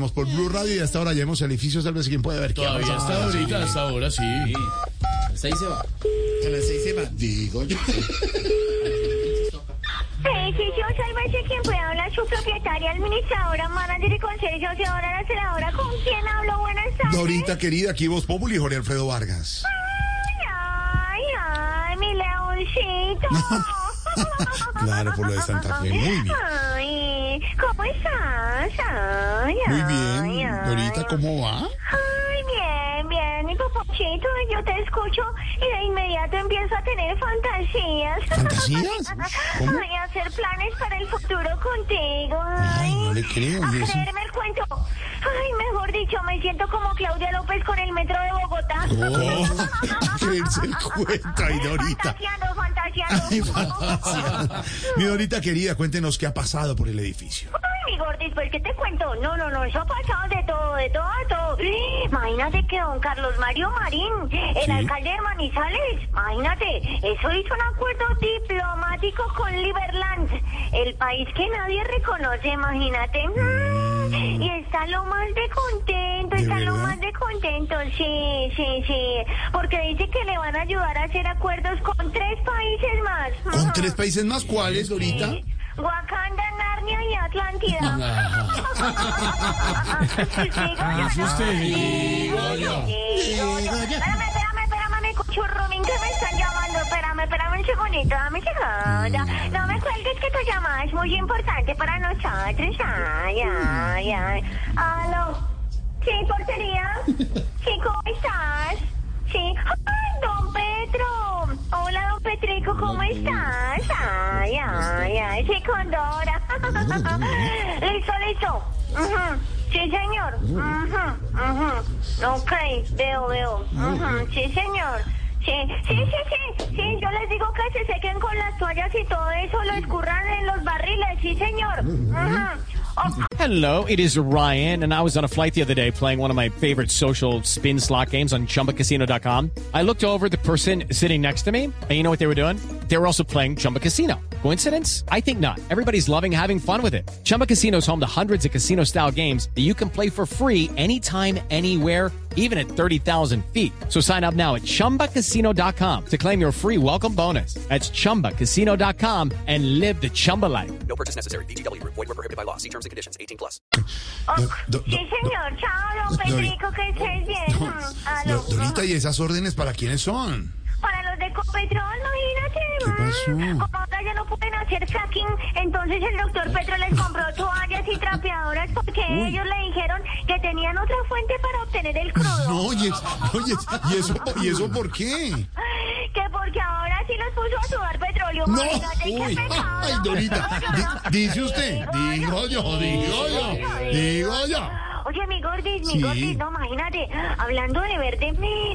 Vamos por Blue Radio y hasta ahora ya hemos edificios, tal vez quién puede ver Todavía está ahorita, hasta ahora sí. Seis se va. A las seis se va. Digo yo. Edificio Sálvese quien pueda hablar su propietaria, administradora, manager y consejo, señora la senadora, ¿con quién hablo? Buenas tardes. Dorita querida, aquí vos Populi y Jorge Alfredo Vargas. Ay, ay, mi leoncito. Claro, por lo de Santa Fe. Muy bien. ¿Cómo estás? Ay, Muy bien. ay. Dorita, ¿cómo va? Ay, bien, bien, mi papochito, yo te escucho y de inmediato empiezo a tener fantasías. ¿Fantasías? ¿Cómo? Ay, hacer planes para el futuro contigo. Ay, no le creo, ¿y eso? Creerme el cuento. Ay, mejor dicho, me siento como Claudia López con el metro de Bogotá. Oh, creerse el cuento, ay, Dorita. Fantaseando. Ay. Mi Dorita querida, cuéntenos qué ha pasado por el edificio. Ay, mi gordis, pues, ¿qué te cuento? No, no, no, eso ha pasado de todo, de todo, de todo. Imagínate que don Carlos Mario Marín, el Sí. alcalde de Manizales, imagínate, eso hizo un acuerdo diplomático con Liberland, el país que nadie reconoce, imagínate. Mm, Y está lo más de contento, ¿De está lo más de contento, sí, sí, sí, porque dice que le van a ayudar a hacer acuerdos con tres países más. ¿Con tres países más cuáles, Dorita? Sí. Wakanda, Narnia y Atlántida. Usted, digo yo. Digo cuchurrumín que me están llamando. Espérame, espérame un segundito, dame un segundo. No me cuelgues que tu llamada es muy importante para nosotros. Ay, ay, ay. Aló. Sí, portería. Sí, ¿cómo estás? Sí. ¡Ay, don Petro! Hola, don Petrico, ¿cómo estás? Ay, ay, ay. Sí, con Dora. listo, listo. Sí, señor. Ujú, ujú. Ok, veo, veo. Sí, señor. Sí, sí, sí, sí, sí, yo les digo que se sequen con las toallas y todo eso, lo escurran en los barriles, sí, señor. Oh, Hello, it is Ryan, and I was on a flight the other day playing one of my favorite social spin slot games on chumbacasino.com. I looked over the person sitting next to me, and you know what they were doing? They were also playing Chumba Casino. Coincidence? I think not. Everybody's loving having fun with it. Chumba Casino is home to hundreds of casino style games that you can play for free anytime, anywhere, even at 30,000 feet. So sign up now at chumbacasino.com to claim your free welcome bonus. That's chumbacasino.com and live the Chumba life. No purchase necessary. VGW Group. Void were prohibited by law. See terms and conditions. 18 plus. Oh, do- do- sí, do- señor, chao, don Petrico, que estés bien. Do- aló. Ah, Dorita, ¿y esas órdenes para quiénes son? Para los de Copetrol, imagínate. ¿Qué pasó? Hacer fracking, entonces el doctor Petro les compró toallas y trapeadoras porque ellos le dijeron que tenían otra fuente para obtener el crudo. No, oye, oye, ¿y eso, ¿y eso por qué? Que porque ahora sí los puso a sudar petróleo. No, uy, ay, Dorita, di- dice usted, digo yo, digo yo, digo yo. Oye, mi gordis, mi Sí. gordis, no, imagínate, hablando de verde,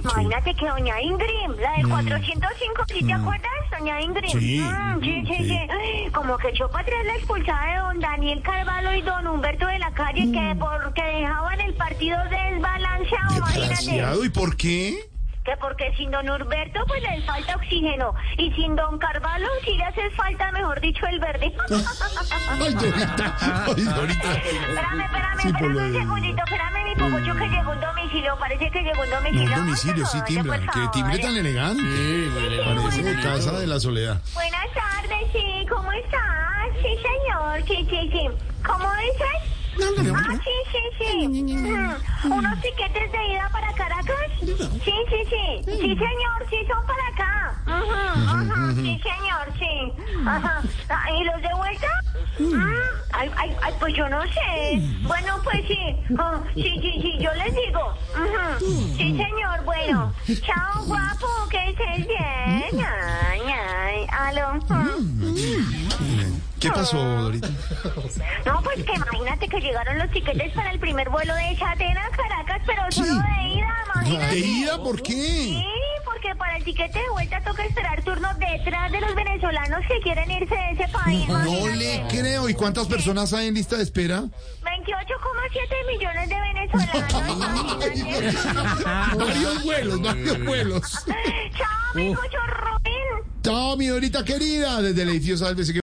imagínate que doña Ingrid, la de 405, ¿sí te acuerdas? Doña Ingrid. Mm. Sí, Mm, sí, sí, sí. sí. Ay, Como que echó para atrás la expulsada de don Daniel Carvalho y don Humberto de la Calle, Mm. que porque dejaban el partido desbalanceado, imagínate. Desgraciado, ¿y por qué? Que porque sin don Humberto pues les falta oxígeno y sin don Carvalho sí le hace falta, mejor dicho, el verde. Ay, Dorita, ay, Dorita. Espérame, espérame, Sí, por espérame lo un de- segundito, espérame domicilio, parece que llegó un domicilio. No, domicilio, sí, Oye, timbra. por Qué timbre tan elegante. Sí, elegante, Parece de casa de la soledad. Buenas tardes, sí, ¿cómo estás? Sí, señor, sí, sí, sí. ¿Cómo dices? Ah, sí, sí, sí. Ujú. ¿Unos tiquetes de ida para Caracas? Sí, sí, sí. Sí, señor, sí son para acá. Ujú, ujú. Sí, señor, sí. Ajá. Ah, ¿Y los de vuelta? Mm, Ay, ay, ay, pues yo no sé. Bueno, pues sí. Ah, sí, sí, sí, yo les digo. Sí, señor, bueno. Chao, guapo, que estés bien. Ay, ay, aló. ¿Qué pasó, Dorita? No, pues que imagínate que llegaron los tiquetes para el primer vuelo de Chatena a Caracas, pero solo de ida, imagínate. ¿De ida? ¿Por qué? Sí, porque para el tiquete de vuelta toca esperar turno detrás de los venezolanos que quieren irse de ese país. No imagínate. le creo. ¿Y cuántas personas hay en lista de espera? 28,7 millones de venezolanos. Varios vuelos, varios vuelos. Chao, mi cuchurrumín. Chao, mi Dorita querida, desde el edificio Sálvese.